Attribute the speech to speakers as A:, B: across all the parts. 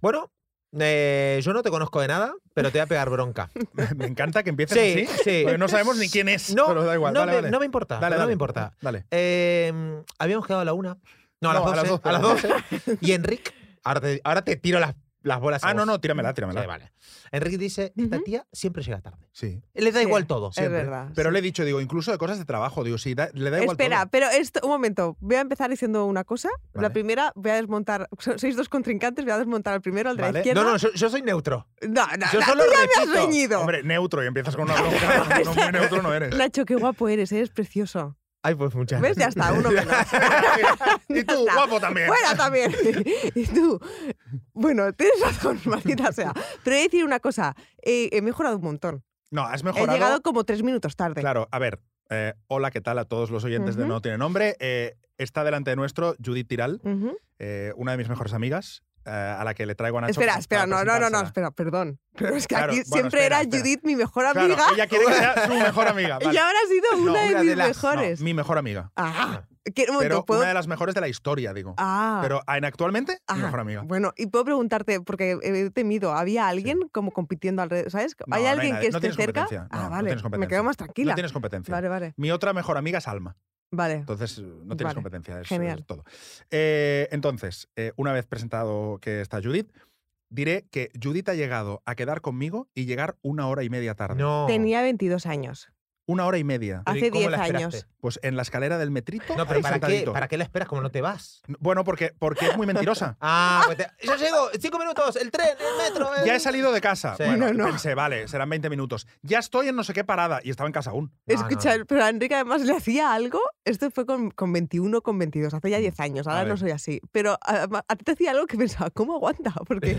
A: Bueno, eh, yo no te conozco de nada, pero te voy a pegar bronca.
B: Me encanta que empieces
A: Sí,
B: así.
A: sí.
B: Porque no sabemos ni quién es.
A: No,
B: pero da igual.
A: no, me,
B: dale.
A: no me importa.
B: Dale,
A: no me importa.
B: Dale.
A: Eh, habíamos quedado a la una. No, a las
B: No, a las
A: 12. A las 12. y ahora te, ahora te tiro las, las bolas.
B: Ah, no,
A: vos.
B: no, tíramela, tíramela.
A: Sí, vale. Enrique dice, esta tía siempre llega tarde.
B: Sí.
A: Le da
C: Sí,
A: igual todo.
C: Es
B: siempre.
C: verdad.
B: Pero
C: sí.
B: le he dicho, digo, incluso de cosas de trabajo, digo, sí, da- le da igual
C: Espera,
B: todo.
C: pero esto, un momento. Voy a empezar diciendo una cosa.
B: Vale.
C: La primera, voy a desmontar. so- Sois dos contrincantes, voy a desmontar al primero, al de
B: Vale.
C: la izquierda.
A: No, no, yo, yo soy neutro.
C: no, no,
A: yo
C: no,
A: solo
C: tú ya me has
A: repito.
C: reñido.
B: Hombre, neutro y empiezas con una bronca. no, muy neutro no eres.
C: Nacho, qué guapo eres, eres precioso.
A: Ay, pues muchas
C: ¿Ves? Ya está, uno menos.
B: y tú, guapo también.
C: Fuera también. y tú, bueno, tienes razón, maldita sea. Pero he de decir una cosa, he mejorado un montón.
B: No, has
C: He
B: mejorado.
C: llegado como tres minutos tarde.
B: Claro, a ver. eh, hola, ¿qué tal a todos los oyentes de
C: Ujú.
B: No Tiene Nombre? Eh, está delante de nuestro Judith Tiral,
C: Ujú.
B: eh, una de mis mejores amigas, eh, a la que le traigo a Nacho.
C: Espera, espera, no, no, no, no, espera, perdón. Pero es que
B: Claro,
C: aquí
B: bueno,
C: siempre
B: espera,
C: era
B: espera.
C: Judith, mi mejor
B: Claro,
C: amiga,
B: ella quiere que sea su mejor amiga.
C: y
B: vale.
C: ahora ha sido
A: No,
C: una de
A: una
C: mis
A: de las-
B: No,
C: mejores.
B: mi mejor amiga.
C: Ah, momento,
B: Pero
C: ¿puedo?
B: una de las mejores de la historia, digo.
C: Ah,
B: Pero en actualmente, mi
C: ajá.
B: mejor amiga.
C: Bueno, y puedo preguntarte, porque he temido, ¿había alguien como compitiendo alrededor? ¿Sabes?
B: No,
C: ¿Hay
B: no hay
C: alguien que
B: No
C: esté
B: tienes
C: cerca? ah,
B: no
C: vale. me quedo más tranquila.
B: No tienes competencia.
C: Vale, vale,
B: Mi otra mejor amiga es Alma.
C: Vale.
B: Entonces, no tienes
C: Vale,
B: competencia. Es,
C: genial.
B: es todo. Eh, entonces, eh, una vez presentado que está Judith, diré que Judith ha llegado a quedar conmigo y llegar una hora y media tarde.
A: No.
C: Tenía 22 años.
B: Una hora y media.
A: Pero ¿y
C: Hace
A: cómo
C: 10
A: la esperaste?
C: años.
B: Pues en la escalera del metrito.
A: No, pero
B: ahí
A: ¿para qué,
B: sentadito.
A: ¿para qué la esperas como no te vas?
B: Bueno, porque, porque es muy mentirosa.
A: Ah, pues te- yo llego, cinco minutos, el tren, el metro. el-
B: Ya he salido de casa.
A: Sí.
B: Bueno,
C: No, no.
B: pensé, vale, serán 20 minutos. Ya estoy en no sé qué parada y estaba en casa aún.
A: No,
C: Escucha,
A: no.
C: pero a Enrique además le hacía algo. Esto fue con, con 21, con 22, hace ya 10 años. Ahora
B: A
C: no
B: ver.
C: soy así. Pero a, a ti te hacía algo que pensaba, ¿cómo aguanta? Porque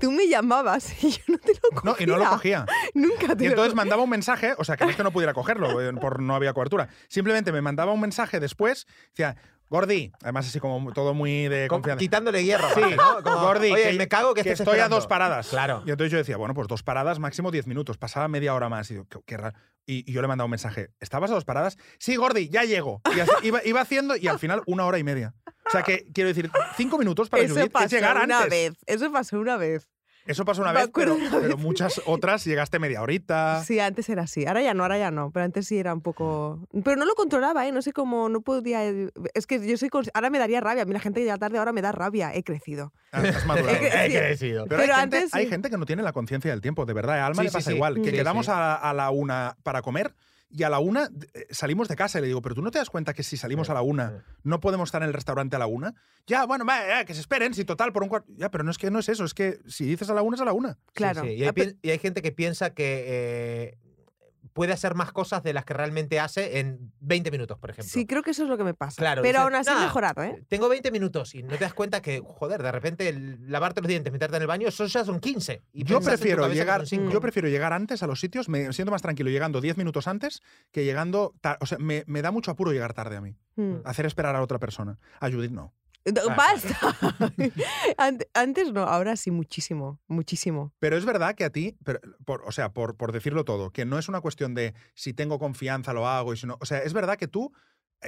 C: tú me llamabas y yo no te lo
B: No,
C: cogía.
B: y no lo cogía.
C: Nunca te
B: Y
C: lo
B: entonces mandaba un mensaje, o sea, que no es que no pudiera cogerlo, eh, por no había cobertura. Simplemente me mandaba un mensaje después, decía, Gordi, además así como todo muy de
A: Como
B: confianza.
A: quitándole hierro.
B: Sí,
A: ¿no? Como,
B: Gordi,
A: Oye,
B: que,
A: me cago que,
B: que estoy a
A: esperando".
B: dos paradas.
A: Claro.
B: Y entonces yo decía, bueno, pues dos paradas, máximo 10 minutos. Pasaba media hora más. Y digo, qué, qué raro. Y, y yo le mandaba un mensaje, ¿estabas a dos paradas? Sí, Gordi, ya llego. Y así iba, iba haciendo y al final una hora y media. O sea que, quiero decir, cinco minutos para
C: Eso
B: Judith
C: pasó
B: es llegar
C: una
B: antes.
C: vez. Eso pasó una vez.
B: Eso pasó una
C: Me
B: vez, pero,
C: una
B: pero
C: vez.
B: muchas otras llegaste media horita.
C: Sí, antes era así. Ahora ya no, ahora ya no. Pero antes sí era un poco. Pero no lo controlaba, ¿eh? No sé cómo, no podía. Es que yo soy. Ahora me daría rabia. A mí la gente que llega tarde ahora me da rabia. He crecido.
B: Ah, Has madurado.
C: Es que-
A: He crecido.
B: Pero,
C: Pero
B: hay, gente,
C: antes
B: hay
C: sí.
B: gente que no tiene la conciencia del tiempo, de verdad. A Alma
A: Sí,
B: le pasa
A: sí.
B: igual. Que
A: Sí,
B: quedamos
A: sí.
B: A, a la una para comer y a la una eh, salimos de casa y le digo, pero tú no te das cuenta que si salimos a la una no podemos estar en el restaurante a la una. Ya, bueno, va, ya, que se esperen, si total, por un cuarto. Ya, pero no es que no es eso, es que si dices a la una es a la una.
C: Claro.
A: sí. Y, hay,
C: Ah,
A: y hay gente que piensa que eh, puede hacer más cosas de las que realmente hace en 20 minutos, por ejemplo.
C: Sí, creo que eso es lo que me pasa.
A: Claro,
C: Pero
A: dice,
C: aún así he
A: "Nah,
C: mejorado, ¿eh?
A: Tengo 20 minutos y no te das cuenta que, joder, de repente el lavarte los dientes, meterte en el baño, eso ya son 15. Y
B: Yo prefiero, llegar, yo prefiero llegar antes a los sitios, me siento más tranquilo llegando 10 minutos antes que llegando. O sea, me, me da mucho apuro llegar tarde a mí.
C: Mm.
B: Hacer esperar a otra persona. A Judith no.
A: Ah,
C: ¡Basta! Ant- Antes no, ahora sí, muchísimo, muchísimo.
B: Pero es verdad que a ti, pero, por- o sea, por, por decirlo todo, que no es una cuestión de si tengo confianza lo hago y si no. O sea, es verdad que tú,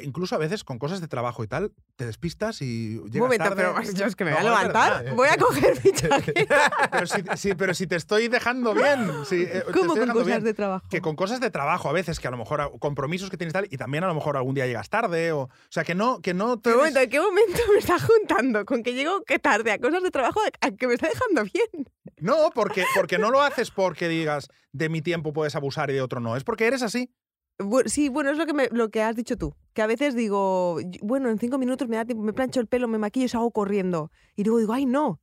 B: incluso a veces con cosas de trabajo y tal, te despistas y llegas
C: Un momento,
B: tarde.
C: pero yo es que me
B: No,
C: voy a levantar,
B: eh.
C: voy a coger mi chaqueta.
B: Pero si, pero si te estoy dejando bien. si, eh,
C: ¿Cómo con cosas
B: bien.
C: de trabajo?
B: Que con cosas de trabajo a veces, que a lo mejor compromisos que tienes tal, y también a lo mejor algún día llegas tarde, o, o sea, que no, que no
C: Pero
B: tienes-
C: momento, ¿en qué momento me está juntando con que llego que tarde a cosas de trabajo a que me está dejando bien?
B: No, porque, porque no lo haces porque digas de mi tiempo puedes abusar y de otro no. Es porque eres así.
C: Sí, bueno, es lo que, me- lo que has dicho tú. Que a veces digo, bueno, en cinco minutos me da tiempo, me plancho el pelo, me maquillo y salgo corriendo. Y luego digo, ay, no.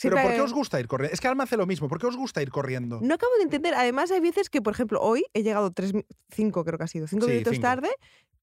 B: Pero ¿por qué os gusta ir corriendo? Es que Alma hace lo mismo. ¿Por qué os gusta ir corriendo?
C: No acabo de entender. Además, hay veces que, por ejemplo, hoy he llegado tres, cinco, creo que ha sido, cinco
B: Sí,
C: minutos
B: cinco.
C: tarde,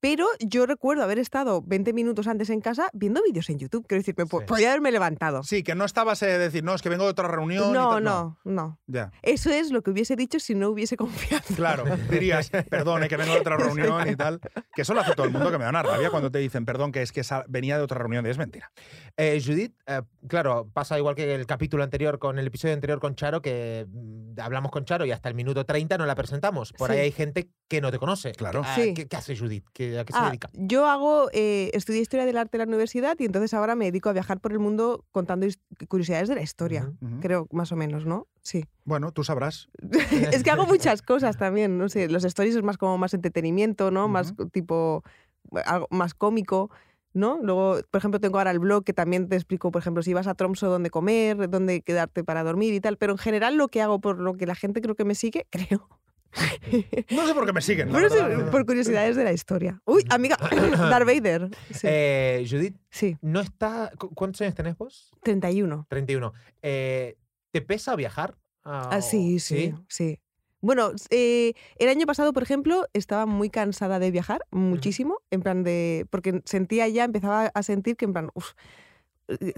C: pero yo recuerdo haber estado 20 minutos antes en casa viendo vídeos en YouTube. Quiero decir, me po-
A: Sí.
C: podía haberme levantado.
B: Sí, que no estabas a decir, no, es que vengo de otra reunión. y
C: no,
B: tal".
C: no, no.
B: Ya,
C: Eso es lo que hubiese dicho si no hubiese confianza.
B: claro. Dirías, perdón, eh, que vengo de otra reunión y tal. Que eso lo hace todo el mundo, que me da una rabia cuando te dicen, perdón, que es que venía de otra reunión. Es mentira.
A: Eh, Judith, eh, claro, pasa igual que el capítulo anterior, con el episodio anterior con Charo, que mm, hablamos con Charo y hasta el minuto 30 no la presentamos. Por ahí hay gente que no te conoce.
B: Claro.
A: Ah,
C: Sí.
A: ¿qué, qué hace Judith? ¿Qué ¿Qué- ¿A qué se
C: Ah,
A: dedica?
C: yo hago, eh, estudié historia del arte en la universidad y entonces ahora me dedico a viajar por el mundo contando curiosidades de la historia.
A: Ujú.
B: Ujú.
C: Creo, más o menos, ¿no? Sí.
B: Bueno, tú sabrás.
C: es que hago muchas cosas también, no sé, los stories es más como más entretenimiento, ¿no? Más
B: Ujú.
C: tipo, algo más cómico, ¿no? Luego, por ejemplo, tengo ahora el blog que también te explico, por ejemplo, si vas a Tromso, dónde comer, dónde quedarte para dormir y tal, pero en general lo que hago, por lo que la gente creo que me sigue, creo.
B: No sé por qué me siguen.
C: sí,
B: verdad.
C: por curiosidades de la historia. Uy, amiga, Darth Vader. Sí,
A: Eh, Judith,
C: sí,
A: ¿no está. cu- ¿Cuántos años tenés vos?
C: 31.
A: 31. Eh, ¿Te pesa viajar?
C: Ah, sí, sí, sí. Bueno, eh, el año pasado, por ejemplo, estaba muy cansada de viajar, muchísimo, en plan de. porque sentía ya, empezaba a sentir que en plan, uff,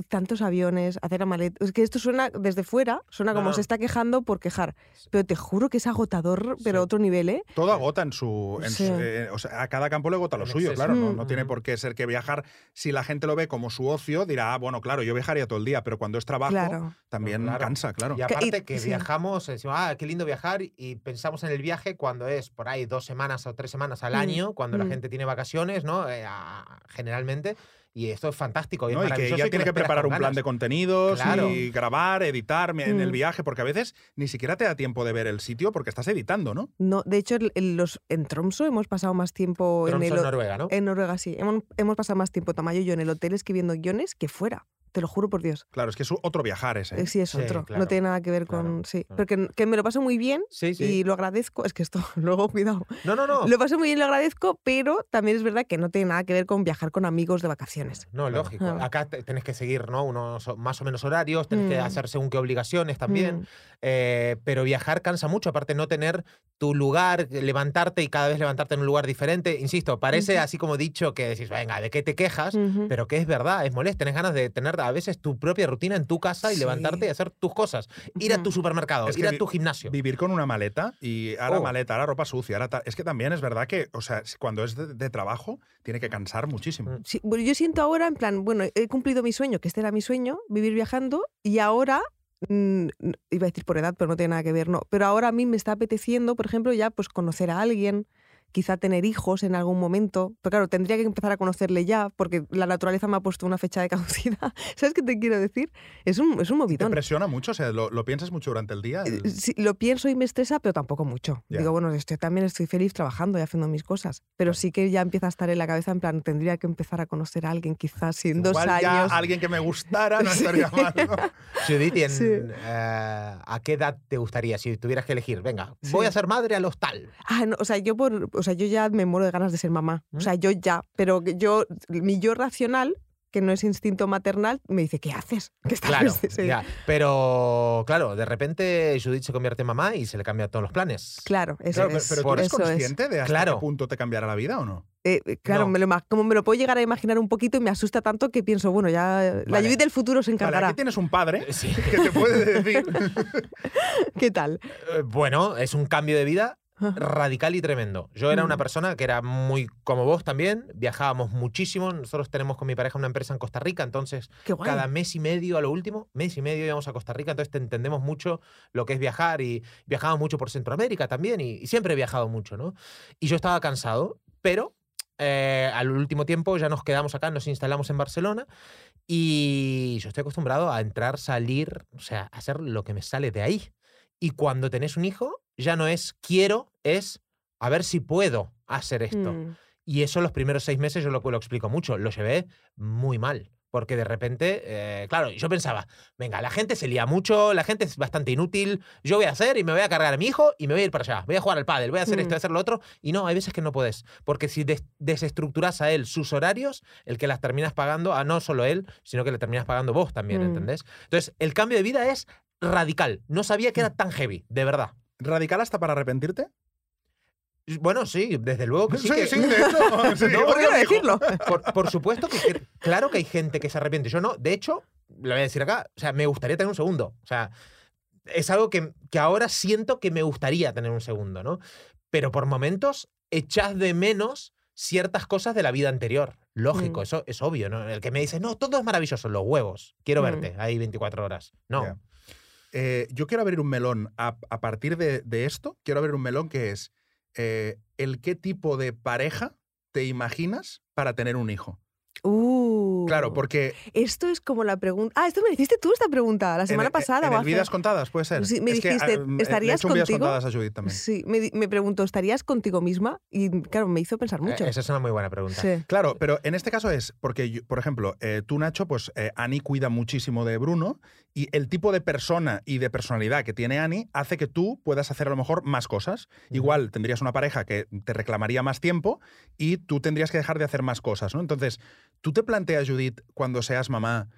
C: tantos aviones, hacer la maleta. Es que esto suena desde fuera, suena como se está quejando por quejar. Pero te juro que es agotador, pero
A: Sí.
C: a otro nivel, ¿eh?
B: Todo agota en su. en
C: Sí.
B: su- eh, o sea, a cada campo le agota lo
A: En
B: suyo,
A: exceso.
B: claro. No,
C: Mm.
B: no tiene
A: Ujú.
B: por qué ser que viajar. Si la gente lo ve como su ocio, dirá, ah, bueno, claro, yo viajaría todo el día, pero cuando es trabajo,
C: Claro.
B: también
A: Claro.
B: cansa, claro.
A: Y
C: Que-
A: aparte
C: y-
A: que
C: sí.
A: viajamos, decimos, ah, qué lindo viajar, y pensamos en el viaje cuando es por ahí dos semanas o tres semanas al
C: Mm,
A: año, cuando la
C: mm.
A: gente tiene vacaciones, ¿no? Eh, a- generalmente. Y esto es fantástico. Y,
B: ¿no?
A: es
B: Y que
A: y
B: tiene que preparar un plan de contenidos
A: Claro.
B: y grabar, editar en el
C: Mm.
B: viaje, porque a veces ni siquiera te da tiempo de ver el sitio porque estás editando, ¿no?
C: No, de hecho, el- los, en Tromso hemos pasado más tiempo en el.
A: Noruega, ¿no?
C: En Noruega, sí. Hemos, hemos pasado más tiempo, Tamayo y yo, en el hotel escribiendo guiones que fuera. Te lo juro por Dios.
B: Claro, es que es otro viajar ese. ¿eh?
C: Eh, Sí, es
A: Sí,
C: otro.
A: claro,
C: no tiene nada que ver
A: claro,
C: con. Sí.
A: claro.
C: Porque que me lo paso muy bien
A: Sí, sí.
C: y lo agradezco. Es que esto, luego, cuidado.
A: No, no, no.
C: Lo paso muy bien, lo agradezco, pero también es verdad que no tiene nada que ver con viajar con amigos de vacaciones.
A: No,
B: Claro.
A: lógico.
C: Ah.
A: Acá te- tenés que seguir, ¿no? Unos más o menos horarios, tenés que
C: Mm.
A: hacer según qué obligaciones también.
C: Mm.
A: Eh, pero viajar cansa mucho, aparte no tener tu lugar, levantarte y cada vez levantarte en un lugar diferente. Insisto, parece así como dicho que decís, venga, ¿de qué te quejas? Pero que es verdad, es molesto. Tenés ganas de tener a veces tu propia rutina en tu casa y
C: Sí.
A: levantarte y hacer tus cosas. Ir a tu supermercado,
B: Es
A: ir a tu gimnasio.
B: Vivir con una maleta y ahora
A: Oh.
B: maleta, ahora ropa sucia, ahora tal. Es que también es verdad que, o sea, cuando es de, de trabajo, tiene que cansar muchísimo.
A: Mm.
C: Sí, bueno, yo siento ahora, en plan, bueno, he cumplido mi sueño, que este era mi sueño, vivir viajando, y ahora, mm, iba a decir por edad, pero no tiene nada que ver, no. Pero ahora a mí me está apeteciendo, por ejemplo, ya pues conocer a alguien, quizá tener hijos en algún momento. Pero claro, tendría que empezar a conocerle ya, porque la naturaleza me ha puesto una fecha de caducidad. ¿Sabes qué te quiero decir? Es un, es un
B: ¿Te
C: movidón.
B: presiona mucho? O sea, ¿lo, lo piensas mucho durante el día?
C: Eh,
B: El-
C: sí, lo pienso y me estresa, pero tampoco mucho.
B: Ya.
C: Digo, bueno, estoy, también estoy feliz trabajando y haciendo mis cosas. Pero sí que ya empieza a estar en la cabeza, en plan, tendría que empezar a conocer a alguien quizás si en dos
B: Igual ya
C: años.
B: alguien que me gustara no
C: Sí.
B: estaría mal, ¿no?
A: Judith, ¿y en,
C: Sí.
A: eh, ¿a qué edad te gustaría si tuvieras que elegir? Venga, voy a ser madre a los tal.
C: Ah, no, o sea, yo por, o sea, yo ya me muero de ganas de ser mamá. O
A: ¿Mm?
C: sea, yo ya, pero yo, mi yo racional, que no es instinto maternal, me dice, ¿qué haces? ¿Qué estás
A: Claro,
C: sí.
A: ya. Pero, claro, de repente Judith se convierte en mamá y se le cambian todos los planes.
C: Claro, eso
B: Claro, pero,
C: es.
B: pero tú eres
C: eso es.
B: consciente de hasta
A: Claro.
B: qué punto te cambiará la vida o no?
C: Eh, eh, claro,
A: No.
C: me lo, como me lo puedo llegar a imaginar un poquito y me asusta tanto que pienso, bueno, ya la
A: Vale.
C: Judith del futuro se
B: Vale,
C: encargará.
B: aquí tienes un padre
A: Sí.
B: que te puede decir.
C: ¿Qué tal?
A: Eh, Bueno, es un cambio de vida radical y tremendo. Yo era una
C: Mm.
A: persona que era muy como vos también, viajábamos muchísimo. Nosotros tenemos con mi pareja una empresa en Costa Rica, entonces cada mes y medio a lo último, mes y medio íbamos a Costa Rica, entonces te entendemos mucho lo que es viajar y viajábamos mucho por Centroamérica también y, y siempre he viajado mucho, ¿no? Y yo estaba cansado, pero eh, al último tiempo ya nos quedamos acá, nos instalamos en Barcelona y yo estoy acostumbrado a entrar, salir, o sea, a hacer lo que me sale de ahí. Y cuando tenés un hijo, ya no es quiero, es a ver si puedo hacer esto.
C: Mm.
A: Y eso los primeros seis meses yo lo, lo explico mucho, lo llevé muy mal. Porque de repente, eh, claro, yo pensaba, venga, la gente se lía mucho, la gente es bastante inútil, yo voy a hacer y me voy a cargar a mi hijo y me voy a ir para allá, voy a jugar al pádel, voy a hacer esto, voy a
C: Mm.
A: hacer lo otro. Y no, hay veces que no puedes. Porque si des- desestructuras a él sus horarios, el que las terminas pagando a no solo él, sino que le terminas pagando vos también,
C: Mm.
A: ¿entendés? Entonces, el cambio de vida es radical. No sabía que era tan heavy, de verdad.
B: ¿Radical hasta para arrepentirte?
A: Bueno, sí, desde luego que sí. que-
B: sí, de hecho. sí.
A: No,
C: ¿Por qué no decirlo?
A: Por, por supuesto que claro que hay gente que se arrepiente. Yo no, de hecho, lo voy a decir acá, o sea, me gustaría tener un segundo. O sea, es algo que, que ahora siento que me gustaría tener un segundo, ¿no? Pero por momentos echas de menos ciertas cosas de la vida anterior. Lógico,
C: Mm.
A: eso es obvio, ¿no? El que me dice, no, todo es maravilloso, los huevos, quiero
C: Mm.
A: verte, ahí 24 horas. No.
B: Eh, yo quiero abrir un melón a, partir de, de esto. Quiero abrir un melón que es eh, el qué tipo de pareja te imaginas para tener un hijo?
C: Uh.
B: Claro, porque
C: Esto es como la pregunta. Ah, esto me hiciste tú esta pregunta la semana
B: el-
C: pasada.
B: en Vidas Contadas, puede ser.
C: Sí, me
B: Es
C: dijiste,
B: he
C: ¿estarías
B: Vidas
C: contigo?
B: Contadas a Judith también.
C: Sí, me, me preguntó, ¿estarías contigo misma? Y claro, me hizo pensar mucho.
A: Eh, Esa es una muy buena pregunta.
C: Sí.
B: Claro, pero en este caso es porque, yo- por ejemplo, eh, tú, Nacho, pues eh, Ani cuida muchísimo de Bruno y el tipo de persona y de personalidad que tiene Ani hace que tú puedas hacer a lo mejor más cosas. Igual tendrías una pareja que te reclamaría más tiempo y tú tendrías que dejar de hacer más cosas, ¿no? Entonces, ¿tú te planteas, Judith, cuando seas mamá,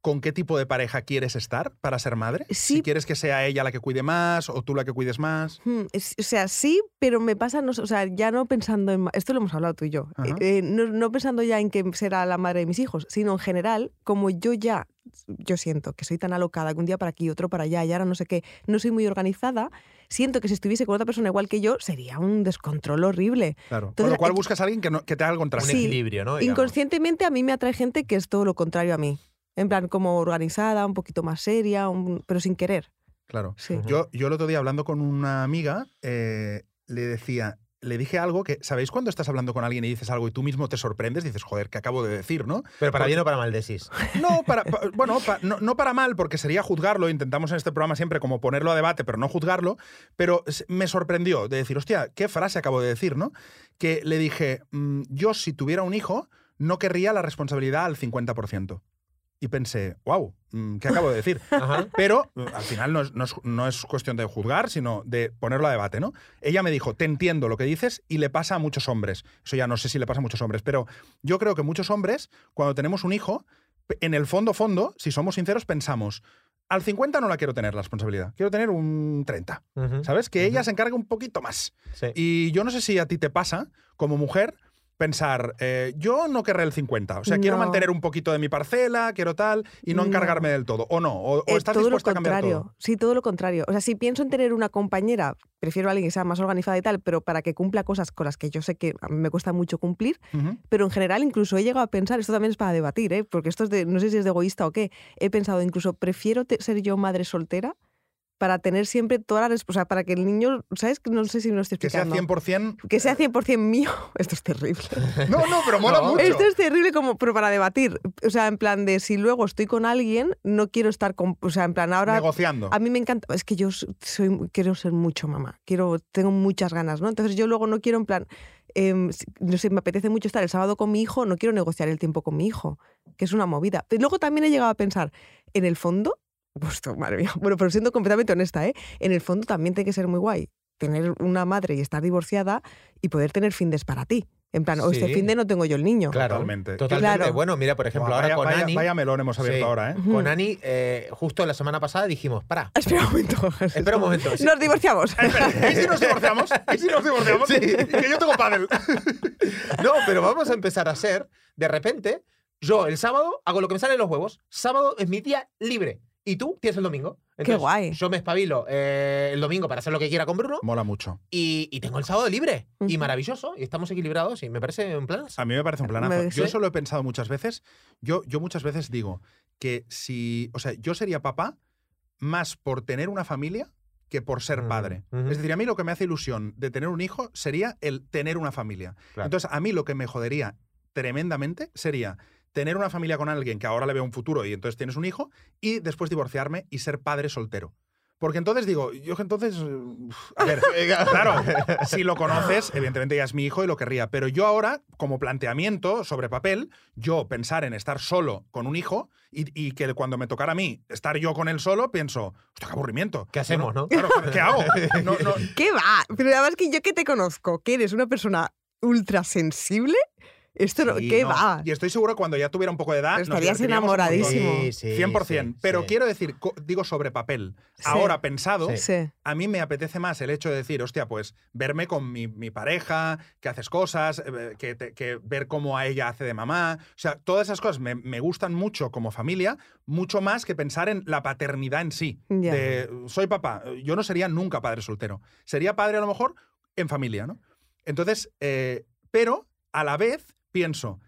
B: con qué tipo de pareja quieres estar para ser madre?
C: Sí.
B: Si quieres que sea ella la que cuide más o tú la que cuides más.
C: Hmm, es- O sea, sí, pero me pasa, no, o sea, ya no pensando en... Esto lo hemos hablado tú y yo. Eh, eh, no, no pensando ya en que será la madre de mis hijos, sino en general, como yo ya, yo siento que soy tan alocada que un día para aquí, otro para allá, y ahora no sé qué, no soy muy organizada, siento que si estuviese con otra persona igual que yo, sería un descontrol horrible.
B: Claro. Con
C: Entonces,
B: lo cual
C: eh,
B: buscas a alguien que, no- que te haga el
A: Un
B: contrario.
C: Sí.
A: equilibrio, ¿no? Digamos.
C: Inconscientemente a mí me atrae gente que es todo lo contrario a mí. En plan, como organizada, un poquito más seria, un- pero sin querer.
B: Claro.
C: Sí.
B: Yo, yo el otro día hablando con una amiga, eh, le decía, le dije algo que, ¿sabéis cuando estás hablando con alguien y dices algo y tú mismo te sorprendes? Dices, joder, ¿qué acabo de decir, no?
A: Pero para bien o para mal decís.
B: No, para, pa- bueno, pa- no, no para mal, porque sería juzgarlo. Intentamos en este programa siempre como ponerlo a debate, pero no juzgarlo. Pero me sorprendió de decir, hostia, ¿qué frase acabo de decir, no? Que le dije, "Mm, yo si tuviera un hijo, no querría la responsabilidad al 50%. Y pensé, wow, ¿qué acabo de decir?
A: Ajá.
B: Pero eh, al final no es, no es- no es cuestión de juzgar, sino de ponerlo a debate, ¿no? Ella me dijo, te entiendo lo que dices y le pasa a muchos hombres. Eso ya no sé si le pasa a muchos hombres, pero yo creo que muchos hombres, cuando tenemos un hijo, en el fondo, fondo, si somos sinceros, pensamos, al 50 no la quiero tener la responsabilidad, quiero tener un 30,
A: Ujú.
B: ¿sabes? Que ella se encargue un poquito más.
A: Sí.
B: Y yo no sé si a ti te pasa, como mujer, pensar, eh, yo no querré el 50, o sea, quiero mantener un poquito de mi parcela, quiero tal, y no
C: No.
B: encargarme del todo, o no, o, o
C: Eh,
B: estás
C: todo lo
B: dispuesta a cambiar
C: contrario.
B: todo.
C: Sí, todo lo contrario. O sea, si pienso en tener una compañera, prefiero a alguien que sea más organizada y tal, pero para que cumpla cosas con las que yo sé que a mí me cuesta mucho cumplir. Pero en general, incluso he llegado a pensar, esto también es para debatir, ¿eh? porque esto es de, no sé si es de egoísta o qué, he pensado incluso, prefiero ser yo madre soltera para tener siempre toda la responsabilidad, para que el niño, ¿sabes? No sé si me lo estoy
B: Que sea
C: explicando.
B: 100%...
C: Que sea 100% mío. Esto es terrible.
B: No, no, pero mola
A: No,
B: mucho.
C: Esto es terrible como, pero para debatir. O sea, en plan de si luego estoy con alguien, no quiero estar con, o sea, en plan ahora
B: Negociando.
C: a mí me encanta, es que yo soy, quiero ser mucho mamá, quiero, tengo muchas ganas, ¿no? Entonces yo luego no quiero en plan, em, no sé, me apetece mucho estar el sábado con mi hijo, no quiero negociar el tiempo con mi hijo, que es una movida. Pero luego también he llegado a pensar, en el fondo, pues, madre mía, bueno, pero siendo completamente honesta, ¿eh? En el fondo también tiene que ser muy guay tener una madre y estar divorciada y poder tener findes para ti. En plan, o este
A: Sí.
C: fin de no tengo yo el niño.
A: Claro,
B: Totalmente.
A: totalmente.
C: Claro.
A: Bueno, mira, por ejemplo, ahora
B: vaya,
A: con
B: vaya-
A: Ani.
B: vaya melón hemos abierto
A: Sí.
B: ahora, ¿eh?
A: Con Ani, eh, justo la semana pasada dijimos, para,
C: Espera un momento.
A: espera un momento. sí.
C: Nos divorciamos.
B: ¿Y si nos divorciamos? ¿Y si nos divorciamos?
A: Sí.
B: Que yo tengo pádel.
A: No, pero vamos a empezar a hacer, de repente, yo el sábado hago lo que me sale de los huevos. Sábado es mi día libre. Y tú tienes el domingo.
C: Qué guay.
A: Yo me espabilo eh, el domingo para hacer lo que quiera con Bruno
B: Mola mucho.
A: y, y tengo el sábado libre. Y maravilloso. Y estamos equilibrados y me parece un plan.
B: A mí me parece un planazo. Yo eso lo he pensado muchas veces. Yo, yo muchas veces digo que si. O sea, yo sería papá más por tener una familia que por ser
A: Mm,
B: padre. Es decir, a mí lo que me hace ilusión de tener un hijo sería el tener una familia.
A: Claro.
B: Entonces, a mí lo que me jodería tremendamente sería tener una familia con alguien que ahora le veo un futuro y entonces tienes un hijo y después divorciarme y ser padre soltero. Porque entonces digo, yo que entonces, uf, a ver, claro, si lo conoces, evidentemente ya es mi hijo y lo querría, pero yo ahora, como planteamiento sobre papel, yo pensar en estar solo con un hijo y, y que cuando me tocara a mí estar yo con él solo, pienso, hostia, qué aburrimiento.
A: ¿Qué hacemos, no?
B: Claro, ¿qué hago? No, no,
C: ¿Qué va? Pero además que yo que te conozco, que eres una persona ultra sensible, esto no,
B: sí,
C: ¿qué
B: no.
C: va?
B: Y estoy seguro que cuando ya tuviera un poco de edad,
C: Estarías enamoradísimo.
A: Sí, sí,
B: 100%.
A: sí,
B: pero
A: sí.
B: quiero decir, digo sobre papel.
C: Sí.
B: Ahora pensado, a mí me apetece más el hecho de decir, hostia, pues verme con mi, mi pareja, que haces cosas, eh, que, te- que ver cómo a ella hace de mamá. O sea, todas esas cosas me, me gustan mucho como familia, mucho más que pensar en la paternidad en sí.
C: Ya.
B: De, soy papá. Yo no sería nunca padre soltero. Sería padre a lo mejor en familia, ¿no? Entonces, eh, pero a la vez pienso,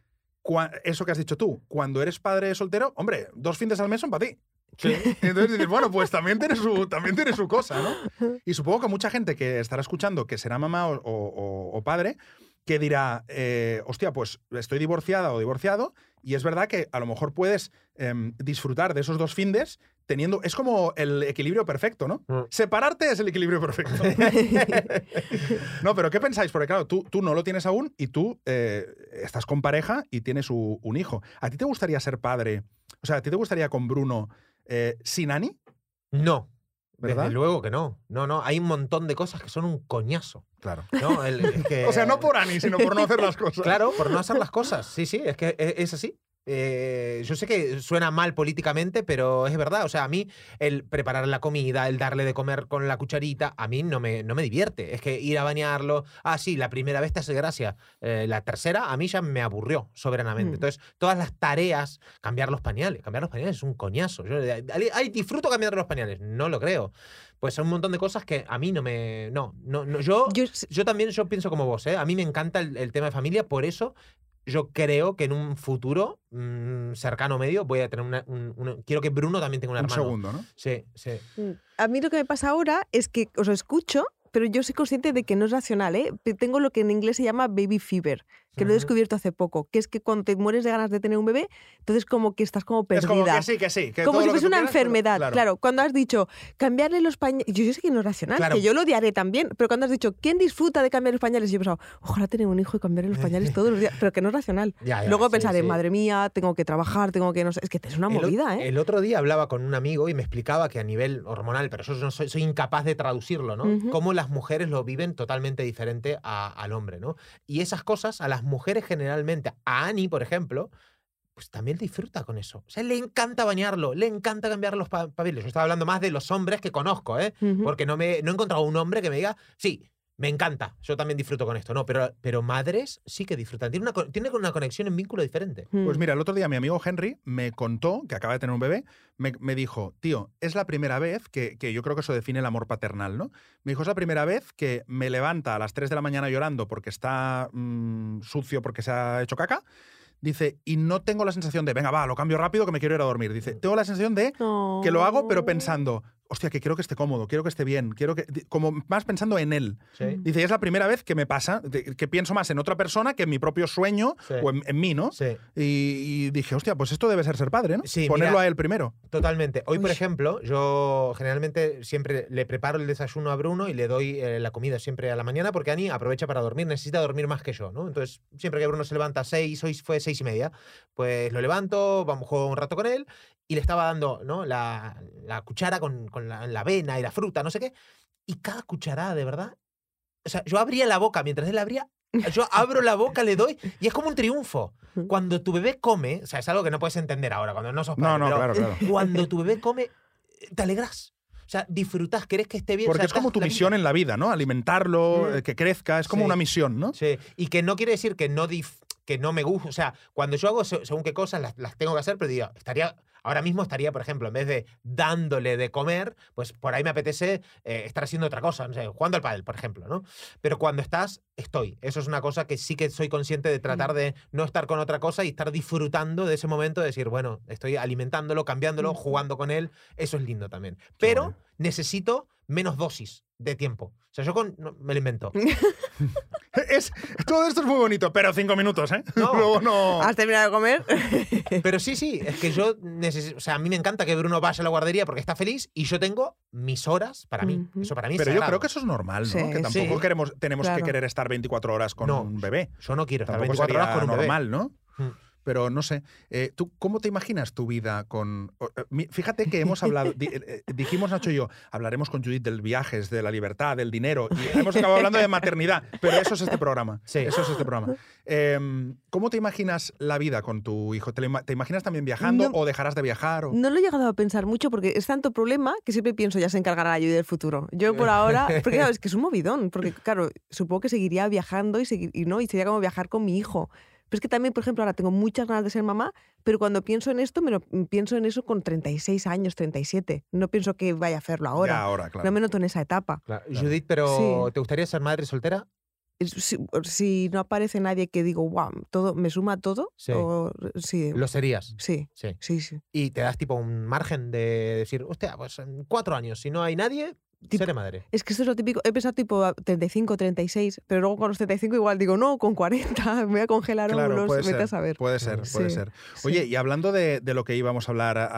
B: eso que has dicho tú, cuando eres padre soltero, hombre, dos fines al mes son para ti. Entonces dices, bueno, pues también tiene su, también tiene su cosa, ¿no? Y supongo que mucha gente que estará escuchando, que será mamá o, o- o- o padre, que dirá, eh, hostia, pues estoy divorciada o divorciado, y es verdad que a lo mejor puedes em, disfrutar de esos dos findes teniendo. Es como el equilibrio perfecto, ¿no?
A: Mm.
B: Separarte es el equilibrio perfecto. no, pero ¿qué pensáis? Porque claro, tú, tú no lo tienes aún y tú eh, estás con pareja y tienes u- un hijo. ¿A ti te gustaría ser padre? O sea, ¿a ti te gustaría con Bruno eh, sin Ani?
A: No.
B: ¿Verdad?
A: Desde luego que no. No, no. Hay un montón de cosas que son un coñazo.
B: Claro.
A: ¿no? El- es que-
B: O sea, no por Ani, sino por no hacer las cosas.
A: Claro, por no hacer las cosas. Sí, sí, es que es, es así. Eh, yo sé que suena mal políticamente, pero es verdad. O sea, a mí el preparar la comida, el darle de comer con la cucharita, a mí no me, no me divierte. Es que ir a bañarlo, ah, sí, la primera vez te hace gracia. Eh, la tercera, a mí ya me aburrió soberanamente.
C: Mm.
A: Entonces, todas las tareas, cambiar los pañales, cambiar los pañales es un coñazo. Yo, ay, disfruto cambiar los pañales. No lo creo. Pues son un montón de cosas que a mí no me. No, no, no. Yo,
C: Yo,
A: yo también yo pienso como vos, ¿eh? A mí me encanta el, el tema de familia, por eso yo creo que en un futuro mm, cercano medio voy a tener una, un- una- Quiero que Bruno también tenga un
B: Un
A: hermano.
B: segundo, ¿no?
A: Sí, sí.
C: a mí lo que me pasa ahora es que os escucho, pero yo soy consciente de que no es racional. ¿eh? Tengo lo que en inglés se llama baby fever, que lo he descubierto hace poco, que es que cuando te mueres de ganas de tener un bebé, entonces como que estás como perdida.
B: Es como que sí, que sí. Que
C: Como
B: todo
C: si fuese una
B: quieras, pero-
C: enfermedad, claro. Cuando has dicho cambiarle los pañales, yo, yo sé que no es racional,
A: Claro.
C: que yo lo odiaré también, pero cuando has dicho ¿quién disfruta de cambiar los pañales? Yo he pensado, ojalá tener un hijo y cambiarle los pañales todos los días, pero que no es racional.
A: Ya, ya,
C: Luego
A: sí,
C: pensaré,
A: sí.
C: madre mía, tengo que trabajar, tengo que no sé, es que es una
A: El
C: movida, ¿eh?
A: El otro día hablaba con un amigo y me explicaba que a nivel hormonal, pero no soy, soy incapaz de traducirlo, ¿no? Cómo las mujeres lo viven totalmente diferente a- al hombre, ¿no? Y esas cosas a las mujeres generalmente, a Annie, por ejemplo, pues también disfruta con eso. O sea, le encanta bañarlo, le encanta cambiar los pa- papeles. Yo estaba hablando más de los hombres que conozco, ¿eh? Porque no, me, no he encontrado un hombre que me diga, sí, me encanta, yo también disfruto con esto. No, pero, pero madres sí que disfrutan. Tiene una, una conexión en vínculo diferente.
B: Pues
C: Mm.
B: mira, el otro día mi amigo Henry me contó, que acaba de tener un bebé, me, me dijo, tío, es la primera vez que, que yo creo que eso define el amor paternal, ¿no? Me dijo, es la primera vez que me levanta a las 3 de la mañana llorando porque está mm, sucio, porque se ha hecho caca. Dice, y no tengo la sensación de, venga, va, lo cambio rápido que me quiero ir a dormir. Dice, tengo la sensación de que lo hago, pero pensando, hostia, que quiero que esté cómodo, quiero que esté bien, quiero que. Como más pensando en él.
A: ¿sí?
B: Dice, es la primera vez que me pasa, que pienso más en otra persona que en mi propio sueño
A: Sí.
B: o en, en mí, ¿no?
A: Sí.
B: Y, y dije, hostia, pues esto debe ser ser padre, ¿no?
A: Sí,
B: Ponerlo
A: mira.
B: a él primero.
A: Totalmente. Hoy, por
C: Uy.
A: ejemplo, yo generalmente siempre le preparo el desayuno a Bruno y le doy eh, la comida siempre a la mañana porque Ani aprovecha para dormir, necesita dormir más que yo, ¿no? Entonces, siempre que Bruno se levanta a seis, hoy fue seis y media, pues lo levanto, vamos, juego un rato con él y le estaba dando, ¿no? La, la cuchara con, con la, la avena y la fruta, no sé qué. Y cada cucharada, de verdad. O sea, yo abría la boca mientras él abría. Yo abro la boca, le doy y es como un triunfo. Cuando tu bebé come, o sea, es algo que no puedes entender ahora, cuando no sos
B: No,
A: padre,
B: no,
A: pero
B: claro, claro.
A: cuando tu bebé come, te alegras. O sea, disfrutas, querés que esté bien. o
B: Porque
A: sea,
B: es como tu misión en la vida, ¿no? Alimentarlo,
A: Mm.
B: eh, que crezca, es como
A: Sí.
B: una misión, ¿no?
A: Sí, y que no quiere decir que no, dif- que no me gusta. O sea, cuando yo hago se- según qué cosas las, las tengo que hacer, pero digo, estaría. Ahora mismo estaría, por ejemplo, en vez de dándole de comer, pues por ahí me apetece eh, estar haciendo otra cosa, no sé, jugando al pádel, por ejemplo, ¿no? Pero cuando estás, estoy. Eso es una cosa que sí que soy consciente de tratar de no estar con otra cosa y estar disfrutando de ese momento de decir, bueno, estoy alimentándolo, cambiándolo, jugando con él. Eso es lindo también. Pero
B: bueno.
A: necesito menos dosis de tiempo. O sea, yo con, no, me lo invento.
B: Es, todo esto es muy bonito, pero cinco minutos, ¿eh?
A: No.
B: Luego no.
C: ¿Has terminado de comer?
A: Pero sí, sí, es que yo necesito, o sea, a mí me encanta que Bruno vaya a la guardería porque está feliz y yo tengo mis horas para mí. Eso para mí es
B: Pero yo creo que eso es normal, ¿no?
C: Sí,
B: que tampoco
A: sí.
B: queremos, tenemos que querer estar 24 horas con
A: No,
B: un bebé.
A: yo no quiero estar
B: Tampoco
A: 24
B: sería
A: horas con un bebé.
B: normal, ¿no?
A: Mm.
B: Pero no sé, eh, ¿tú cómo te imaginas tu vida con... eh, Fíjate que hemos hablado, di- eh, eh, dijimos Nacho y yo, hablaremos con Judith del viajes, de la libertad, del dinero, y hemos acabado hablando de maternidad, pero eso es este programa.
A: Sí.
B: Eso es este programa. Em, ¿Cómo te imaginas la vida con tu hijo? ¿Te, te imaginas también viajando
C: No.
B: o dejarás de viajar? o-
C: No lo he llegado a pensar mucho porque es tanto problema que siempre pienso ya se encargará la ayuda del futuro. Yo por ahora, porque claro, es que es un movidón, porque claro, supongo que seguiría viajando y, seguir, y no, y sería como viajar con mi hijo. Pero es que también, por ejemplo, ahora tengo muchas ganas de ser mamá, pero cuando pienso en esto, me lo, pienso en eso con 36 años, 37. No pienso que vaya a hacerlo
B: Ya
C: ahora.
B: ahora, claro.
C: No me noto en esa etapa.
A: Claro.
B: Claro.
A: Judith, pero
C: Sí.
A: ¿te gustaría ser madre soltera?
C: Es- Si, si no aparece nadie que digo, wow, todo, me suma todo,
A: Sí.
C: o- sí,
A: Lo serías.
C: sí,
A: Sí.
C: sí, sí.
A: Y te das tipo un margen de decir, hostia, pues en cuatro años, si no hay nadie,
C: Tipo-
A: Seré madre.
C: Es que esto es lo típico. He pensado tipo a 35, 36, pero luego con los 35 igual digo, no, con 40, me voy a congelar
B: Claro,
C: óvulos,
B: puede
C: vete
B: ser,
C: a saber.
B: puede ser, puede
C: Sí,
B: ser.
C: sí.
B: Oye, y hablando de, de lo que íbamos a hablar,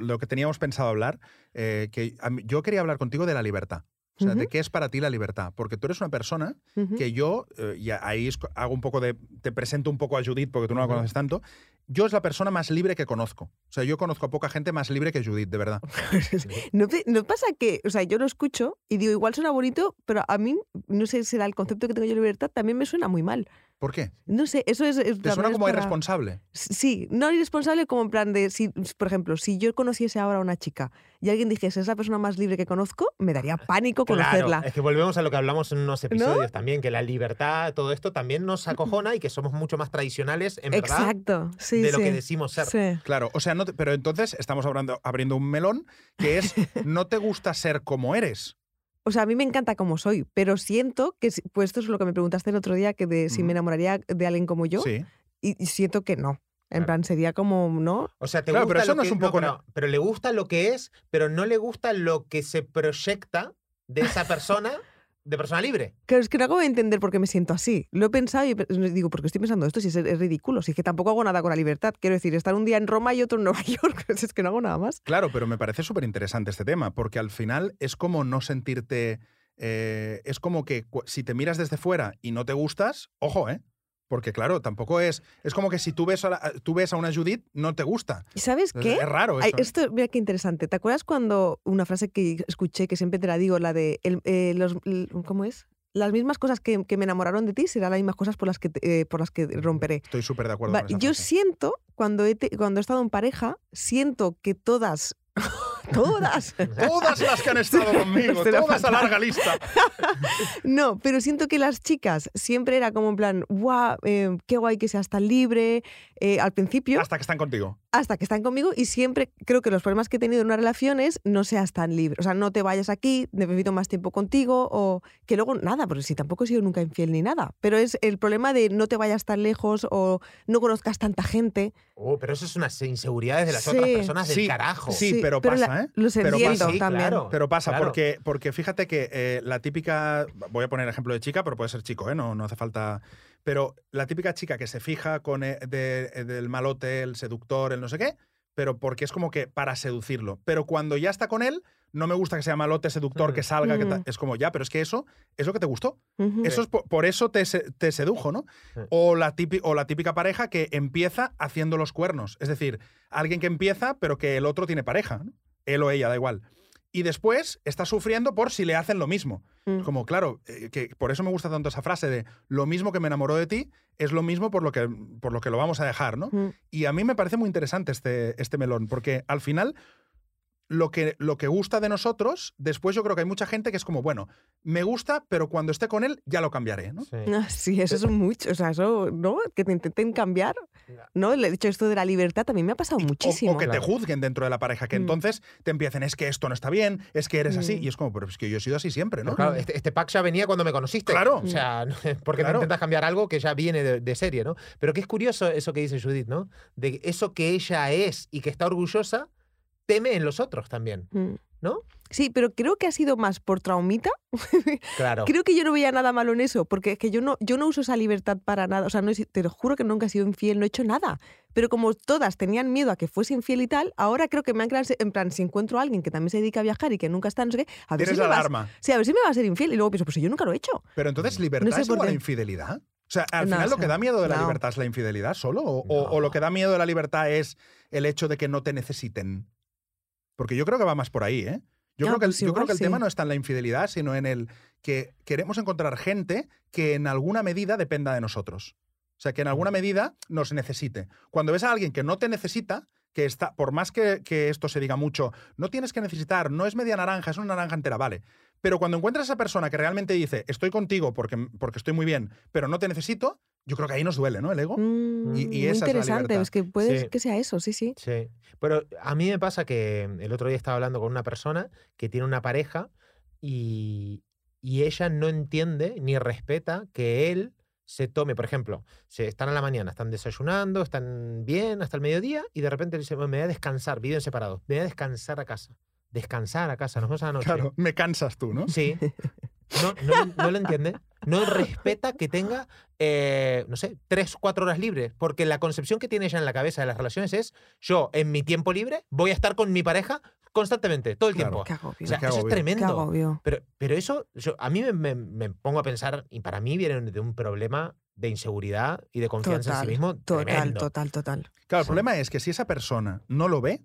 B: lo que teníamos pensado hablar, eh, que yo quería hablar contigo de la libertad. O sea, de qué es para ti la libertad. Porque tú eres una persona que yo, eh, y ahí hago un poco de, te presento un poco a Judith porque tú no la conoces tanto, yo es la persona más libre que conozco. O sea, yo conozco a poca gente más libre que Judith, de verdad.
C: ¿No, no pasa que, o sea, yo lo escucho y digo, igual suena bonito, pero a mí, no sé si será el concepto que tengo yo de libertad, también me suena muy mal.
B: ¿Por qué?
C: No sé, eso es... es-
B: ¿Te suena como
C: para-
B: irresponsable?
C: Sí, no irresponsable como en plan de, si, por ejemplo, si yo conociese ahora a una chica y alguien dijese, es la persona más libre que conozco, me daría pánico conocerla.
A: Claro, es que volvemos a lo que hablamos en unos episodios también, que la libertad, todo esto también nos acojona y que somos mucho más tradicionales, en verdad,
C: Exacto, sí,
A: de lo que decimos ser.
C: Sí.
B: Claro, o sea, no te- pero entonces estamos abriendo, abriendo un melón que es, no te gusta ser como eres.
C: O sea, a mí me encanta como soy, pero siento que, si- pues esto es lo que me preguntaste el otro día, que de si me enamoraría de alguien como yo,
B: Sí.
C: y, y siento que no. En
A: Claro.
C: plan, sería como, ¿no?
A: O sea, te
B: Claro,
A: gusta
B: pero eso
A: lo
B: no
A: que
B: es un poco
A: pero, pero le gusta lo que es, pero no le gusta lo que se proyecta de esa persona, de persona libre.
C: Claro, es que no acabo de entender por qué me siento así. Lo he pensado y digo, ¿por qué estoy pensando esto? Si es, es ridículo, si es que tampoco hago nada con la libertad. Quiero decir, estar un día en Roma y otro en Nueva York, es que no hago nada más.
B: Claro, pero me parece súper interesante este tema, porque al final es como no sentirte. eh, es como que si te miras desde fuera y no te gustas, ojo, ¿eh? Porque claro, tampoco es. Es como que si tú ves a, la- tú ves a una Judith, no te gusta.
C: ¿Y sabes
B: Es-
C: qué?
B: Es raro eso.
C: Ay,
B: ¿eh?
C: esto, mira qué interesante. ¿Te acuerdas cuando una frase que escuché, que siempre te la digo, la de, el- eh, los, ¿cómo es? Las mismas cosas que, que me enamoraron de ti serán las mismas cosas por las que, te- eh, por las que romperé.
B: Estoy súper de acuerdo
C: Va,
B: con esa
C: yo
B: frase.
C: siento, cuando he, te- cuando he estado en pareja, siento que todas, todas,
B: Todas las que han estado conmigo, toda esa larga lista.
C: no, pero siento que las chicas siempre era como en plan, guau, eh, qué guay que seas tan libre, eh, al principio,
B: Hasta que están contigo.
C: hasta que están conmigo y siempre creo que los problemas que he tenido en una relación es no seas tan libre. O sea, no te vayas aquí, necesito más tiempo contigo o que luego nada, porque si tampoco he sido nunca infiel ni nada. Pero es el problema de no te vayas tan lejos o no conozcas tanta gente.
A: Oh, pero eso es unas inseguridades de las
C: Sí,
A: otras personas del
B: sí,
A: carajo.
B: sí. pero pasa, ¿eh?
C: Los
B: Pero
C: entiendo
B: pasa.
A: Sí,
C: también.
A: claro.
B: Pero pasa,
A: Claro.
B: porque, porque fíjate que eh, la típica. Voy a poner ejemplo de chica, pero puede ser chico, ¿eh? No, no hace falta. Pero la típica chica que se fija con eh, de- eh, del malote, el seductor, el no sé qué, pero porque es como que para seducirlo. Pero cuando ya está con él, no me gusta que sea malote, seductor,
A: Mm.
B: que salga, que tal.
C: Mm.
B: Es como, ya, pero es que eso es lo que te gustó. Eso es por, por eso te, te sedujo, ¿no?
A: Sí.
B: O la, típi- o la típica pareja que empieza haciendo los cuernos. Es decir, alguien que empieza, pero que el otro tiene pareja. ¿no? Él o ella, da igual. Y después está sufriendo por si le hacen lo mismo.
C: Mm.
B: Como, claro, eh, que por eso me gusta tanto esa frase de lo mismo que me enamoró de ti es lo mismo por lo que, por lo, que lo vamos a dejar, ¿no?
C: Mm.
B: Y a mí me parece muy interesante este, este melón, porque al final lo que, lo que gusta de nosotros, después yo creo que hay mucha gente que es como, bueno, me gusta, pero cuando esté con él ya lo cambiaré, ¿no?
A: Sí.
C: Ah, Sí, eso es mucho. O sea, eso, ¿no? Que te intenten cambiar. ¿No? El hecho esto de la libertad también me ha pasado
B: o-
C: muchísimo.
B: O, que te juzguen dentro de la pareja, que
C: Mm.
B: entonces te empiecen, es que esto no está bien, es que eres así.
C: Mm.
B: Y es como, pero es que yo he sido así siempre, ¿no?
A: Pero claro, este, este pack ya venía cuando me conociste.
B: Claro.
A: O sea, porque
B: Claro.
A: no intentas cambiar algo que ya viene de, de serie, ¿no? Pero qué es curioso eso que dice Judith, ¿no? De eso que ella es y que está orgullosa, teme en los otros también,
C: Mm.
A: ¿No?
C: Sí, pero creo que ha sido más por traumita.
A: Claro.
C: Creo que yo no veía nada malo en eso, porque es que yo no, yo no uso esa libertad para nada. O sea, no he te lo juro que nunca he sido infiel, no he hecho nada. Pero como todas tenían miedo a que fuese infiel y tal, ahora creo que me han creado, en plan, si encuentro a alguien que también se dedica a viajar y que nunca está, no sé qué, a ver, si me, va, sí, a ver si me va a ser infiel. Y luego pienso, pues yo nunca lo he hecho.
B: Pero entonces, ¿libertad
C: No sé
B: es igual a infidelidad? O sea, al
C: No,
B: final
C: o
B: lo que da miedo de la
C: no.
B: libertad es la infidelidad solo. O, o- o lo que da miedo de la libertad es el hecho de que no te necesiten. Porque yo creo que va más por ahí, ¿eh? Yo creo que el,
C: pues
B: yo creo
C: igual
B: que el
C: sí.
B: tema no está en la infidelidad, sino en el que queremos encontrar gente que en alguna medida dependa de nosotros. O sea, que en alguna medida nos necesite. Cuando ves a alguien que no te necesita, que está, por más que, que esto se diga mucho, no tienes que necesitar, no es media naranja, es una naranja entera, vale. Pero cuando encuentras a esa persona que realmente dice, estoy contigo porque, porque estoy muy bien, pero no te necesito, yo creo que ahí nos duele, ¿no? El ego.
C: Mm,
B: Y- y
C: muy
B: esa es la
C: interesante, es que puede
A: Sí.
C: que sea eso, sí, sí.
A: Sí. Pero a mí me pasa que el otro día estaba hablando con una persona que tiene una pareja y, y ella no entiende ni respeta que él se tome, por ejemplo, se están a la mañana, están desayunando, están bien hasta el mediodía y de repente le dice, "Bueno, me voy a descansar, viven separados, me voy a descansar a casa. descansar a casa, nos vamos a la noche.
B: Claro, me cansas tú, ¿no?
A: Sí. No, no, no lo entiende. No respeta que tenga, eh, no sé, tres, cuatro horas libres. Porque la concepción que tiene ella en la cabeza de las relaciones es: yo en mi tiempo libre voy a estar con mi pareja constantemente, todo el
B: Claro.
A: tiempo.
C: Qué agobio.
A: O sea,
B: Qué
A: eso es.
C: Qué
A: tremendo.
C: agobio.
A: Pero, pero eso, yo- a mí me, me- me pongo a pensar, y para mí viene de un problema de inseguridad y de confianza en sí mismo
C: Total,
A: tremendo.
C: total, total.
B: Claro, el
C: Sí.
B: problema es que si esa persona no lo ve,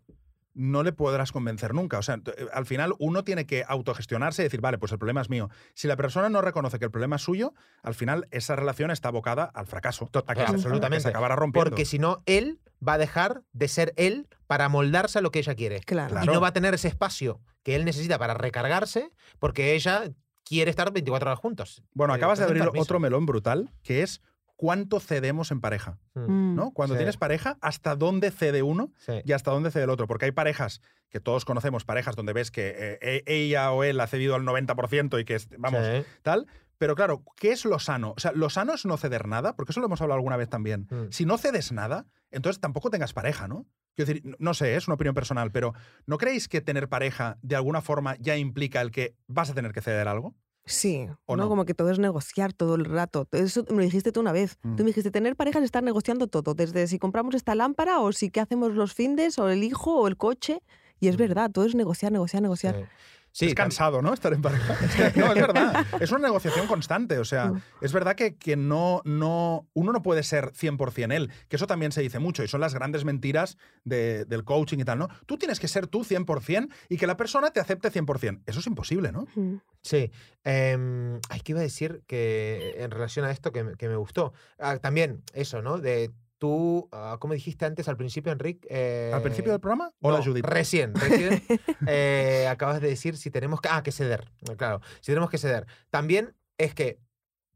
B: no le podrás convencer nunca. O sea, eh, al final uno tiene que autogestionarse y decir, vale, pues el problema es mío. Si la persona no reconoce que el problema es suyo, al final esa relación está abocada al fracaso.
A: Absolutamente.
B: se acabará rompiendo.
A: Porque si no, él va a dejar de ser él para moldarse a lo que ella quiere.
C: Claro.
A: Y no va a tener ese espacio que él necesita para recargarse porque ella quiere estar 24 horas juntos.
B: bueno,
A: Eh,
B: acabas de abrir
A: permiso.
B: otro melón brutal, que es cuánto cedemos en pareja.
A: Mm,
C: Mm.
B: ¿no? Cuando
A: Sí.
B: tienes pareja, ¿hasta dónde cede uno
A: sí.
B: y hasta dónde cede el otro? Porque hay parejas que todos conocemos, parejas donde ves que eh, e- ella o él ha cedido al 90% y que, vamos,
A: Sí.
B: tal. Pero claro, ¿qué es lo sano? O sea, lo sano es no ceder nada, porque eso lo hemos hablado alguna vez también.
A: Mm.
B: Si no cedes nada, entonces tampoco tengas pareja, ¿no? Quiero decir, no sé, es una opinión personal, pero ¿no creéis que tener pareja de alguna forma ya implica el que vas a tener que ceder algo?
C: Sí,
B: ¿O
C: ¿no?
B: no?
C: Como que todo es negociar todo el rato. Eso me lo dijiste tú una vez.
B: Mm.
C: Tú me dijiste, tener pareja es estar negociando todo, desde si compramos esta lámpara o si qué hacemos los findes o el hijo o el coche. Y es
A: Mm.
C: verdad, todo es negociar, negociar, negociar.
A: Sí. Sí,
B: es cansado, ¿no? Estar en pareja. Es que, no, es verdad. Es una negociación constante. O sea,
C: Mm.
B: es verdad que, que no, no, uno no puede ser 100% él, que eso también se dice mucho y son las grandes mentiras de- del coaching y tal, ¿no? Tú tienes que ser tú 100% y que la persona te acepte 100%. Eso es imposible, ¿no?
C: Mm.
A: Sí. Em, ay, ¿qué iba a decir que en relación a esto que, me- que me gustó? Ah, también eso, ¿no? De tú, ah, ¿cómo dijiste antes al principio, Enrique?
B: ¿Al principio del programa? Hola,
A: No,
B: Judith.
A: Recién, recién eh, acabas de decir si tenemos que. Ah, que ceder. Claro, si tenemos que ceder. También es que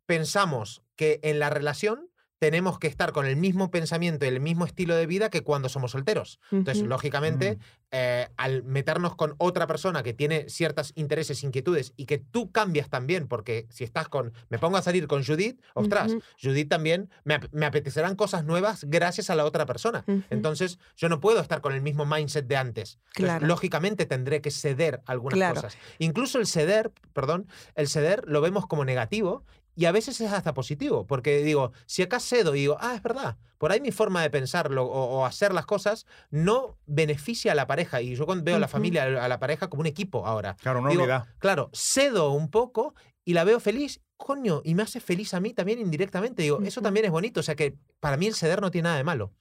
A: pensamos que en la relación tenemos que estar con el mismo pensamiento y el mismo estilo de vida que cuando somos solteros. Entonces,
C: Ujú.
A: lógicamente,
B: Mm.
A: eh, al meternos con otra persona que tiene ciertos intereses, inquietudes y que tú cambias también, porque si estás con, me pongo a salir con Judith, ostras,
C: Ujú.
A: Judith también, me, ap- me apetecerán cosas nuevas gracias a la otra persona. Entonces, yo no puedo estar con el mismo mindset de antes. Entonces,
C: Claro.
A: lógicamente tendré que ceder algunas
C: Claro.
A: cosas. Incluso el ceder, perdón, el ceder lo vemos como negativo y a veces es hasta positivo, porque digo, si acá cedo y digo, ah, es verdad, por ahí mi forma de pensarlo o, o hacer las cosas no beneficia a la pareja. Y yo veo a la familia, a la pareja como un equipo ahora.
B: Claro, una
A: Digo,
B: unidad.
A: Claro, cedo un poco y la veo feliz, coño, y me hace feliz a mí también indirectamente. Digo, eso también es bonito. O sea que para mí el ceder no tiene nada de malo.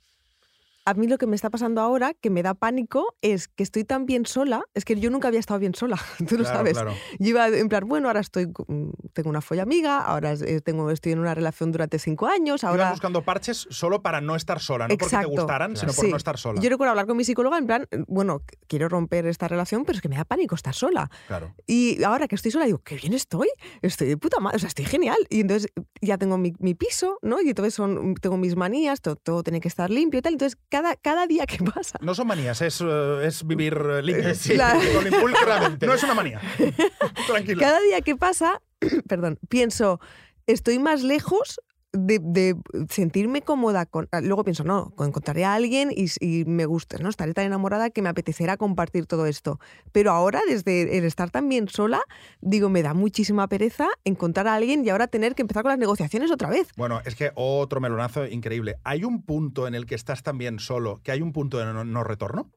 C: A mí lo que me está pasando ahora, que me da pánico, es que estoy tan bien sola. Es que yo nunca había estado bien sola, tú lo
B: Claro,
C: sabes.
B: claro.
C: Yo iba en plan, bueno, ahora estoy, con- tengo una folla amiga, ahora eh, tengo, estoy en una relación durante cinco años,
B: Ibas
C: ahora...
B: buscando parches solo para no estar sola, no porque te gustaran, sino por
C: Sí.
B: no estar sola.
C: Yo recuerdo hablar con mi psicóloga en plan, bueno, qu- quiero romper esta relación, pero es que me da pánico estar sola.
B: Claro.
C: Y ahora que estoy sola, digo, qué bien estoy, estoy de puta madre, o sea, estoy genial. Y entonces ya tengo mi, mi piso, ¿no? Y entonces son, tengo mis manías, todo, todo tiene que estar limpio y tal. Entonces, cada, cada día que pasa,
B: No son manías, es, eh, es vivir eh, limpio.
A: Sí.
C: La-
B: Con impulso. No es una manía. Tranquila.
C: cada día que pasa, perdón, pienso, estoy más lejos de, sentirme cómoda con... ah, Luego pienso, no, encontraré a alguien y, y me gusta, ¿no? Estaré tan enamorada que me apetecerá compartir todo esto. Pero ahora, desde el estar tan bien sola, digo, me da muchísima pereza encontrar a alguien y ahora tener que empezar con las negociaciones otra vez.
B: Bueno, es que otro melonazo increíble. ¿Hay un punto en el que estás tan bien solo que hay un punto de no retorno?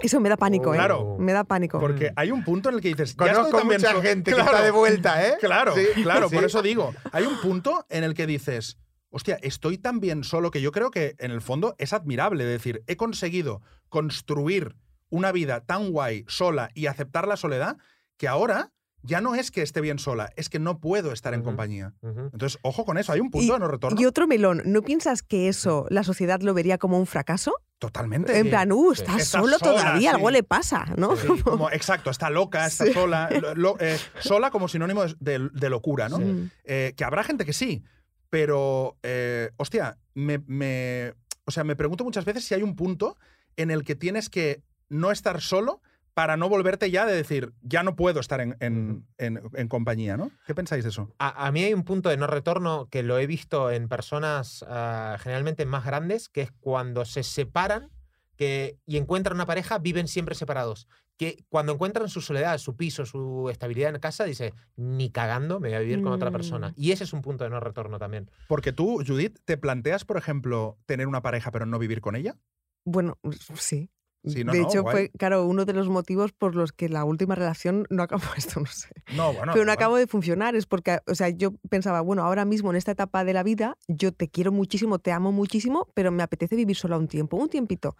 C: Eso me da pánico, ¿eh?
B: Claro.
C: Me da pánico.
B: Porque
A: Mm.
B: hay un punto en el que dices, ya
A: Conozco mucha gente que
B: Claro.
A: está de vuelta, ¿eh?
B: Claro,
A: Sí,
B: claro, por eso digo, hay un punto en el que dices, hostia, estoy tan bien solo que yo creo que en el fondo es admirable, es decir, he conseguido construir una vida tan guay sola y aceptar la soledad que ahora ya no es que esté bien sola, es que no puedo estar en compañía. Entonces, ojo con eso, hay un punto de no retorno.
C: Y otro melón, ¿no piensas que eso la sociedad lo vería como un fracaso?
B: Totalmente.
C: En
A: Sí,
C: plan, uh,
A: sí.
C: solo
B: sola,
C: todavía, algo
B: sí.
C: le pasa, ¿no?
A: Sí.
B: Como, exacto, está loca, está
C: Sí.
B: sola. lo- lo- eh, sola como sinónimo de, locura, ¿no?
A: Sí.
C: Mm.
B: Eh, que habrá gente que sí, pero, eh, hostia, me, me- o sea, me pregunto muchas veces si hay un punto en el que tienes que no estar solo para no volverte ya de decir, ya no puedo estar en, en- en- en compañía, ¿no? ¿Qué pensáis de eso?
A: A, a mí hay un punto de no retorno que lo he visto en personas ah, generalmente más grandes, que es cuando se separan que, y encuentran una pareja, viven siempre separados. que cuando encuentran su soledad, su piso, su estabilidad en casa, dice, ni cagando me voy a vivir con otra persona.
C: Mm.
A: Y ese es un punto de no retorno también.
B: Porque tú, Judith, ¿te planteas, por ejemplo, tener una pareja pero no vivir con ella?
C: Bueno, sí.
B: Sí, no,
C: de hecho, fue, claro, uno de los motivos por los que la última relación no acabó esto, no sé.
B: No, bueno.
C: pero no
B: igual.
C: acabó de funcionar. Es porque, o sea, yo pensaba, bueno, ahora mismo en esta etapa de la vida, yo te quiero muchísimo, te amo muchísimo, pero me apetece vivir sola un tiempo, un tiempito.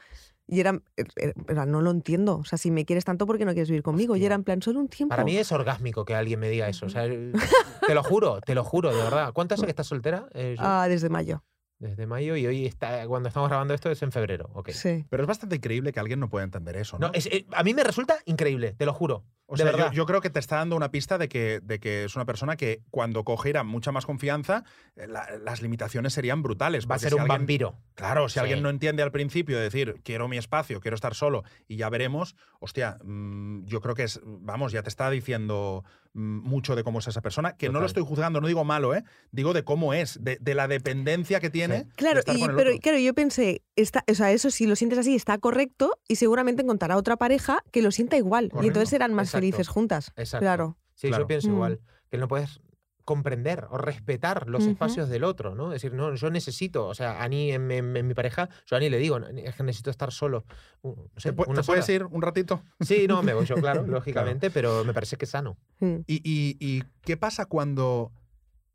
C: Y era, era- era, no lo entiendo. O sea, si me quieres tanto, ¿por qué no quieres vivir conmigo? Y
A: Hostia.
C: era en plan, solo un tiempo.
A: Para mí es orgásmico que alguien me diga eso. O sea, te lo juro, te lo juro, de verdad. ¿Cuánto hace que estás soltera? Eh,
C: Ah, desde mayo.
A: Desde mayo y hoy está, cuando estamos grabando esto es en febrero. ok.
C: Sí.
B: Pero es bastante increíble que alguien no pueda entender eso, ¿no?
A: No, es- eh, a mí me resulta increíble, te lo juro.
B: O
A: de
B: sea, yo,
A: verdad.
B: yo creo que te está dando una pista de que, de que es una persona que cuando cogiera mucha más confianza, eh, la- las limitaciones serían brutales.
A: Va a ser
B: si
A: un
B: alguien-
A: vampiro.
B: Claro, si
A: Sí.
B: alguien no entiende al principio decir, quiero mi espacio, quiero estar solo y ya veremos, hostia, mm, yo creo que es, vamos, ya te está diciendo mm, mucho de cómo es esa persona, que no lo estoy juzgando, no digo malo, ¿eh? Digo de cómo es, de, de la dependencia que tiene.
A: Sí.
B: de
C: Claro,
B: estar
C: y,
B: con el
C: pero
B: otro.
C: claro, yo pensé, está, o sea, eso si lo sientes así está correcto y seguramente encontrará otra pareja que lo sienta igual.
B: Correcto.
C: Y entonces serán más
A: Exacto.
C: Felices juntas.
A: Exacto.
C: Claro.
A: Sí,
B: Claro.
A: yo pienso
C: Mm.
A: igual. Que no puedes comprender o respetar los espacios del otro, ¿no? Es decir, no, yo necesito, o sea, a Ani, en, en- en mi pareja, yo a Ani le digo, "Ani, es que necesito estar solo. no sé,
B: ¿Te, pu-
A: unas
B: te puedes
A: horas".
B: ir un ratito?
A: Sí, no, me voy yo, claro, lógicamente, pero me parece que es sano.
C: Mm.
B: ¿Y, y- y qué pasa cuando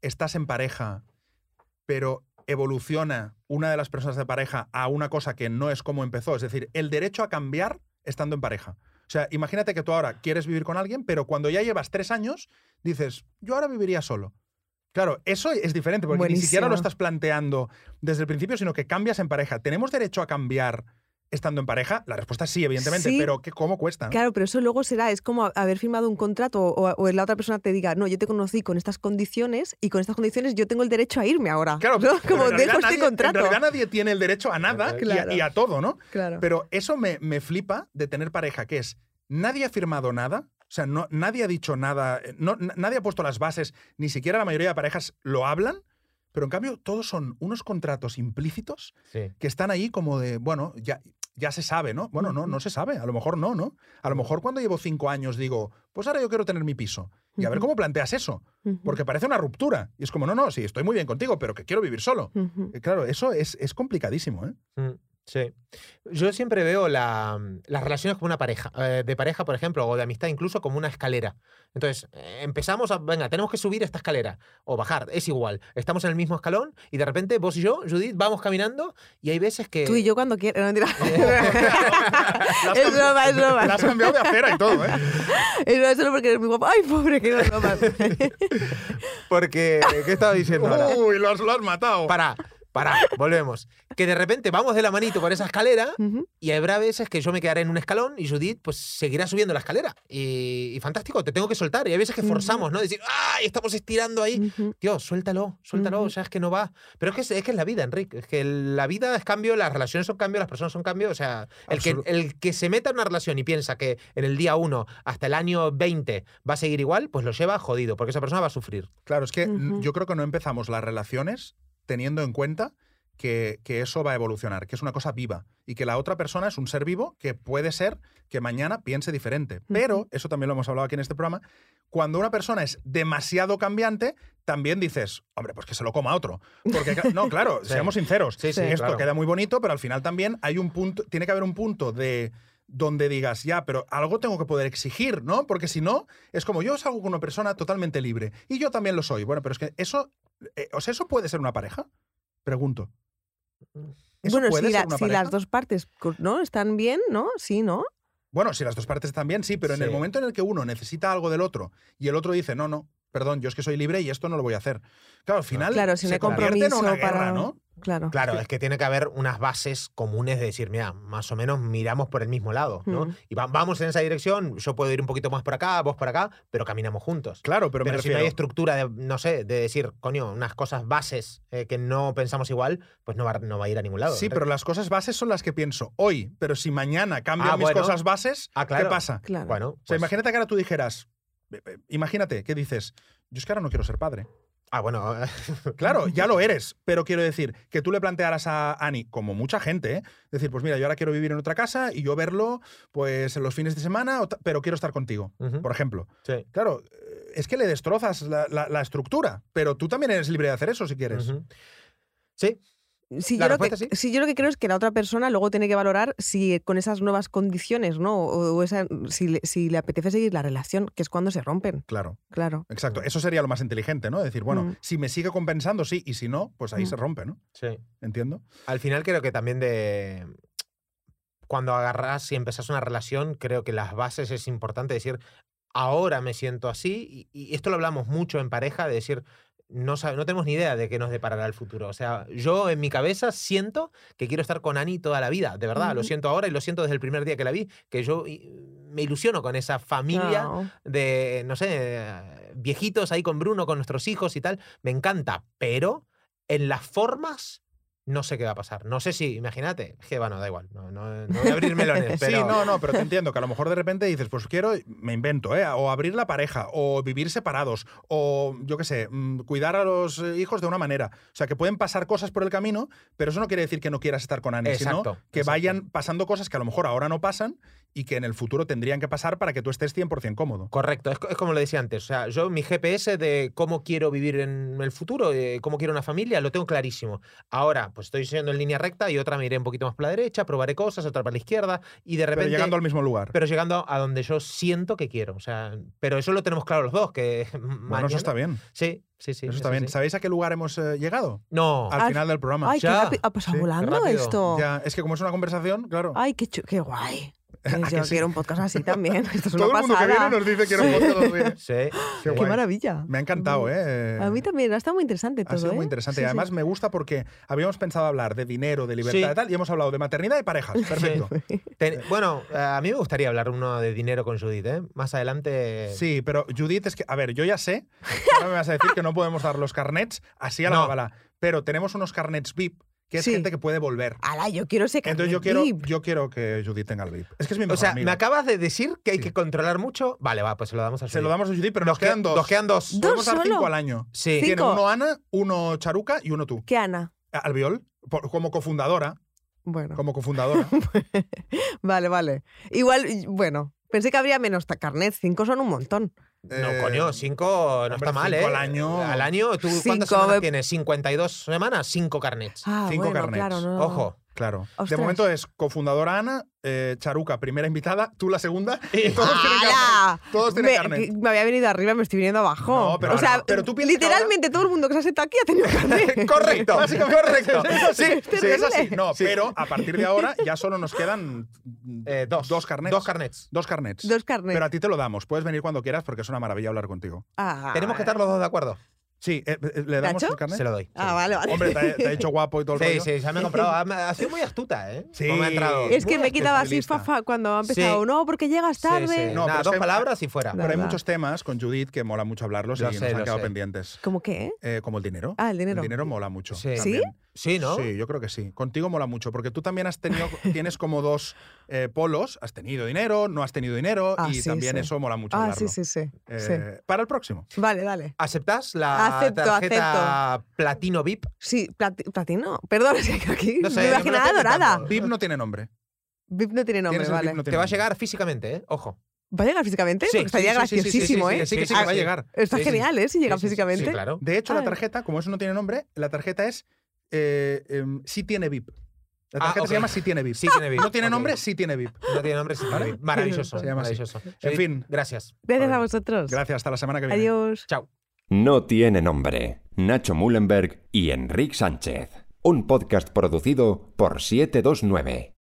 B: estás en pareja, pero evoluciona una de las personas de pareja a una cosa que no es como empezó? Es decir, el derecho a cambiar estando en pareja. O sea, imagínate que tú ahora quieres vivir con alguien, pero cuando ya llevas tres años, dices, yo ahora viviría solo. Claro, eso es diferente, porque ni siquiera lo estás planteando desde el principio, sino que cambias en pareja. ¿Tenemos derecho a cambiar estando en pareja? La respuesta es sí, evidentemente,
C: Sí.
B: pero ¿qué, ¿cómo cuesta? no?
C: Claro, pero eso luego será, es como haber firmado un contrato o, o la otra persona te diga, no, yo te conocí con estas condiciones y con estas condiciones yo tengo el derecho a irme ahora.
B: Claro,
C: ¿no?
B: pero
C: Como dejo este
B: nadie-
C: contrato.
B: En realidad nadie tiene el derecho a nada y a-
C: Claro.
B: y, a, todo, ¿no?
C: Claro.
B: Pero eso me, me flipa de tener pareja, que es, nadie ha firmado nada, o sea, no, nadie ha dicho nada, eh, no, nadie ha puesto las bases, ni siquiera la mayoría de parejas lo hablan, pero en cambio todos son unos contratos implícitos
A: Sí.
B: que están ahí como de, bueno, ya, ya se sabe, ¿no? Bueno, no, no se sabe, a lo mejor no, ¿no? A lo mejor cuando llevo cinco años digo, pues ahora yo quiero tener mi piso. Y a ver cómo planteas eso, porque parece una ruptura. Y es como, no, no, sí, estoy muy bien contigo, pero que quiero vivir solo. Eh, Claro, eso es, es complicadísimo, ¿eh?
A: Mm, Sí. Yo siempre veo la- las relaciones como una pareja, eh, de pareja, por ejemplo, o de amistad incluso como una escalera. Entonces, eh, empezamos a, venga, tenemos que subir esta escalera o bajar, es igual. Estamos en el mismo escalón y de repente vos y yo, Judith, vamos caminando y hay veces que...
C: Tú y yo cuando quieras. No, mentira.
B: Has
C: es broma, es broma.
B: La has cambiado de acera y todo, ¿eh?
C: Es broma, solo porque eres muy guapo. Ay, pobre, que no es broma.
A: Porque, ¿qué estaba diciendo ahora?
B: Uy, lo has, lo has matado.
A: Para, para, volvemos. Que de repente vamos de la manito por esa escalera
C: Ujú.
A: y habrá veces que yo me quedaré en un escalón y Judith pues seguirá subiendo la escalera. Y, y fantástico, te tengo que soltar. Y hay veces que forzamos, ¿no? Decir, ¡ay! Estamos estirando ahí.
C: Ujú.
A: Tío, suéltalo, suéltalo, o sea, es que no va. Pero es que es, es que es la vida, Enrique. Es que la vida es cambio, las relaciones son cambio, las personas son cambio. O sea, el que, el que se meta en una relación y piensa que en el día 1 hasta el año 20 va a seguir igual, pues lo lleva jodido, porque esa persona va a sufrir.
B: Claro, es que yo creo que no empezamos las relaciones teniendo en cuenta que, que eso va a evolucionar, que es una cosa viva y que la otra persona es un ser vivo que puede ser que mañana piense diferente. Pero, eso también lo hemos hablado aquí en este programa, cuando una persona es demasiado cambiante, también dices, hombre, pues que se lo coma otro. Porque, no, claro,
A: Sí.
B: seamos sinceros,
A: Sí, sí,
B: esto
A: claro.
B: queda muy bonito, pero al final también hay un punto, tiene que haber un punto de donde digas, ya, pero algo tengo que poder exigir, ¿no? Porque si no, es como yo salgo con una persona totalmente libre y yo también lo soy. Bueno, pero es que eso, eh, o sea, ¿eso puede ser una pareja? Pregunto. ¿Eso
C: Bueno, si, la- las dos partes ¿no? están bien, ¿no? Sí, ¿no?
B: Bueno, si las dos partes están bien, sí, pero en el momento en el que uno necesita algo del otro y el otro dice, no, no, perdón, yo es que soy libre y esto no lo voy a hacer. Claro, al final
C: Claro, si
B: se convierte en
C: compromiso
B: una guerra,
C: para-
B: ¿no?
C: Claro.
A: Claro, es que tiene que haber unas bases comunes de decir, mira, más o menos miramos por el mismo lado, ¿no?
C: Mm.
A: Y va- vamos en esa dirección, yo puedo ir un poquito más por acá, vos por acá, pero caminamos juntos.
B: Claro, pero,
A: Pero,
B: me
A: si no hay estructura de, no sé, de decir, coño, unas cosas bases eh, que no pensamos igual, pues no va, no va a ir a ningún lado.
B: Sí, pero las cosas bases son las que pienso hoy, pero si mañana cambian
A: Ah,
B: mis
A: bueno.
B: cosas bases,
A: Ah, claro.
B: ¿qué pasa?
C: Claro.
A: Bueno,
B: O sea,
A: pues,
B: imagínate que ahora tú dijeras, imagínate, ¿qué dices? Yo es que ahora no quiero ser padre.
A: Ah, bueno.
B: Claro, ya lo eres, pero quiero decir que tú le plantearas a Ani, como mucha gente, ¿eh? decir, pues mira, yo ahora quiero vivir en otra casa y yo verlo pues en los fines de semana, pero quiero estar contigo, por ejemplo.
A: Sí.
B: Claro, es que le destrozas la, la- la estructura, pero tú también eres libre de hacer eso si quieres.
A: Sí,
C: Sí, yo lo que,
A: respuesta sí.
C: sí, yo lo que creo es que la otra persona luego tiene que valorar si con esas nuevas condiciones, ¿no? O, o esa, si, le, si le apetece seguir la relación, que es cuando se rompen.
B: Claro,
C: Claro.
B: exacto. Eso sería lo más inteligente, ¿no? Decir, bueno,
C: Mm.
B: si me sigue compensando, sí, y si no, pues ahí
C: Mm.
B: se rompe, ¿no?
A: sí.
B: Entiendo.
A: Al final creo que también de... Cuando agarras y empezás una relación, creo que las bases es importante decir, ahora me siento así, y, y esto lo hablamos mucho en pareja, de decir, no, no tenemos ni idea de qué nos deparará el futuro. O sea, yo en mi cabeza siento que quiero estar con Ani toda la vida, de verdad, lo siento ahora y lo siento desde el primer día que la vi, que yo me ilusiono con esa familia de, no sé, viejitos ahí con Bruno, con nuestros hijos y tal. Me encanta, pero en las formas no sé qué va a pasar. No sé si, imagínate, que bueno, da igual, no, no, no voy a abrir melones, pero...
B: Sí, no, no, pero te entiendo que a lo mejor de repente dices, pues quiero, me invento, ¿eh? O abrir la pareja, o vivir separados, o yo qué sé, mm, cuidar a los eh, hijos de una manera. O sea, que pueden pasar cosas por el camino, pero eso no quiere decir que no quieras estar con Ani,
A: Exacto,
B: sino que
A: exacto.
B: vayan pasando cosas que a lo mejor ahora no pasan y que en el futuro tendrían que pasar para que tú estés 100% cómodo.
A: Correcto, es, co- es como lo decía antes. O sea, yo mi GPS de cómo quiero vivir en el futuro, cómo quiero una familia, lo tengo clarísimo. Ahora, pues estoy yendo en línea recta y otra me iré un poquito más para la derecha, probaré cosas, otra para la izquierda y de repente...
B: Pero llegando al mismo lugar.
A: pero llegando a donde yo siento que quiero. O sea, pero eso lo tenemos claro los dos, que
B: bueno,
A: mañana-
B: eso está bien.
A: Sí, sí, sí.
B: eso está bien.
A: sí.
B: ¿Sabéis a qué lugar hemos eh, llegado?
A: No.
B: Al
C: Al-
B: final del programa.
C: Ay, qué
A: Ya.
C: rápido. Ha pasado
B: Sí, qué
C: volando esto.
B: Ya, es que como es una conversación, claro.
C: Ay, qué, qué guay. Pues
B: ¿A que
C: Yo
B: sí?
C: quiero un podcast así también. Esto es
B: Todo
C: una
B: el mundo que viene nos dice quiero un podcast así.
A: Sí.
B: Qué
C: Qué maravilla.
B: Me ha encantado, ¿eh?
C: A mí también, ha estado muy interesante todo.
B: Ha sido muy
C: ¿eh?
B: interesante.
C: Sí,
B: y
C: sí.
B: además me gusta porque habíamos pensado hablar de dinero, de libertad
A: Sí.
B: y tal, y hemos hablado de maternidad y parejas. Perfecto.
A: Ten- bueno, eh, a mí me gustaría hablar uno de dinero con Judith, ¿eh? Más adelante.
B: Sí, pero Judith, es que, a ver, yo ya sé, ahora me vas a decir que no podemos dar los carnets así a la
A: No.
B: bala, pero tenemos unos carnets VIP, que es
C: Sí.
B: gente que puede volver.
C: Ala, yo quiero ese
B: Entonces yo
C: carnet
B: quiero,
C: VIP.
B: yo quiero que Judith tenga el VIP. Es que es mi
A: O
B: mejor
A: sea,
B: amigo.
A: me acabas de decir que hay
B: Sí.
A: que controlar mucho. Vale, va, pues se lo damos a
B: Se lo
A: Judith.
B: damos a Judith, pero nos,
A: Nos
B: quedan dos.
A: Nos quedan dos.
C: Dos
B: Podemos dar
C: solo.
B: cinco al año.
A: Sí.
B: Tiene
C: Cinco.
B: uno Ana, uno Charuca y uno tú.
C: ¿Qué Ana?
B: Albiol, por- como cofundadora.
C: Bueno,
B: Como cofundadora.
C: vale, vale. Igual, bueno, pensé que habría menos carnets. Cinco son un montón.
A: No,
B: Eh,
A: coño, cinco no
B: hombre,
A: está mal, ¿eh?
B: al año.
A: Al año, ¿tú cuántas
C: Cinco,
A: semanas
C: me-
A: tienes? ¿52 semanas? Cinco carnets.
C: Ah,
B: Cinco
C: bueno,
B: carnets.
C: claro, no.
A: Ojo.
B: Claro.
C: Ostras.
B: De momento es cofundadora Ana, eh, Charuca, primera invitada, tú la segunda. Y todos tienen
C: ¡Hala!
B: carnet. Todos tienen
C: me,
B: carnet.
C: que me había venido arriba, me estoy viniendo abajo.
B: No, pero
C: o sea,
B: ahora- pero tú piensas que
C: literalmente todo el mundo que se ha sentado aquí ha tenido carnet.
A: correcto, correcto.
B: Sí, sí, es
C: terrible.
B: así. No,
A: Sí.
B: pero a partir de ahora ya solo nos quedan
A: Eh, dos.
B: Dos carnets.
A: Dos carnets.
B: Dos carnets.
C: Dos carnets.
B: Pero a ti te lo damos. Puedes venir cuando quieras porque es una maravilla hablar contigo.
C: Ah,
A: Tenemos que estar los dos de acuerdo.
B: Sí, eh, eh, ¿le damos el carnet?
A: Se lo doy.
C: Ah, vale, vale.
B: Hombre, te ha, te ha dicho guapo y todo el
A: Sí,
B: rollo.
A: sí, ya me he comprado. Ha, ha sido muy astuta, ¿eh?
B: Sí.
A: Cómo me ha entrado.
C: Es que
B: Muy
C: me quitaba así
B: especialista.
C: fafa cuando ha empezado.
A: Sí.
C: No, porque llegas
A: Sí,
C: tarde.
A: sí.
B: No,
A: Nada,
B: pero
A: dos
B: es que-
A: palabras y fuera.
B: Pero hay muchos temas con Judith que mola mucho hablarlos
A: Lo
B: y
A: sé,
B: nos han
A: lo
B: quedado
A: sé.
B: pendientes.
C: ¿Cómo qué?
B: Eh, como el dinero.
C: Ah, el dinero.
B: El dinero mola mucho.
A: Sí.
B: también.
A: Sí, ¿no?
B: Sí, yo creo que sí. Contigo mola mucho, porque tú también has tenido, tienes como dos eh, polos. Has tenido dinero, no has tenido dinero,
C: Ah,
B: y
C: sí,
B: también
C: sí.
B: eso mola mucho
C: Ah,
B: hablarlo.
C: sí, sí, sí.
B: Eh,
C: sí.
B: Para el próximo.
C: Vale, dale.
A: ¿Aceptas la
C: Acepto,
A: tarjeta platino VIP?
C: Sí, plati- platino. Perdón, es que aquí
A: No sé,
C: me imaginaba dorada.
B: VIP no tiene nombre.
C: VIP no tiene nombre, vale.
B: VIP, no tiene
A: Te va a llegar físicamente, ¿eh? Ojo.
C: ¿Va a llegar físicamente?
A: Sí,
C: Porque estaría
A: sí, sí, sí, sí,
C: graciosísimo,
A: sí, sí,
C: ¿eh?
A: sí,
B: Sí, que sí,
C: Ah,
B: que va a llegar.
C: Está
A: Sí, sí.
C: genial, ¿eh? Si llega
A: Sí, sí, sí,
C: físicamente.
A: Sí, claro.
B: De hecho, la
C: Ay.
B: tarjeta, como eso no tiene nombre, la tarjeta es. Eh, em, sí tiene VIP. La
A: Ah,
B: tarjeta se llama Sí tiene VIP.
A: Sí tiene VIP.
B: No tiene nombre, sí tiene VIP.
A: No tiene nombre, sí tiene VIP. Maravilloso.
B: Se llama así.
A: maravilloso.
B: En fin.
A: Gracias.
C: Gracias a vosotros.
B: Gracias, hasta la semana que viene.
C: Adiós.
A: Chao.
D: No tiene nombre. Nacho Mullenberg y Enrique Sánchez. Un podcast producido por 729.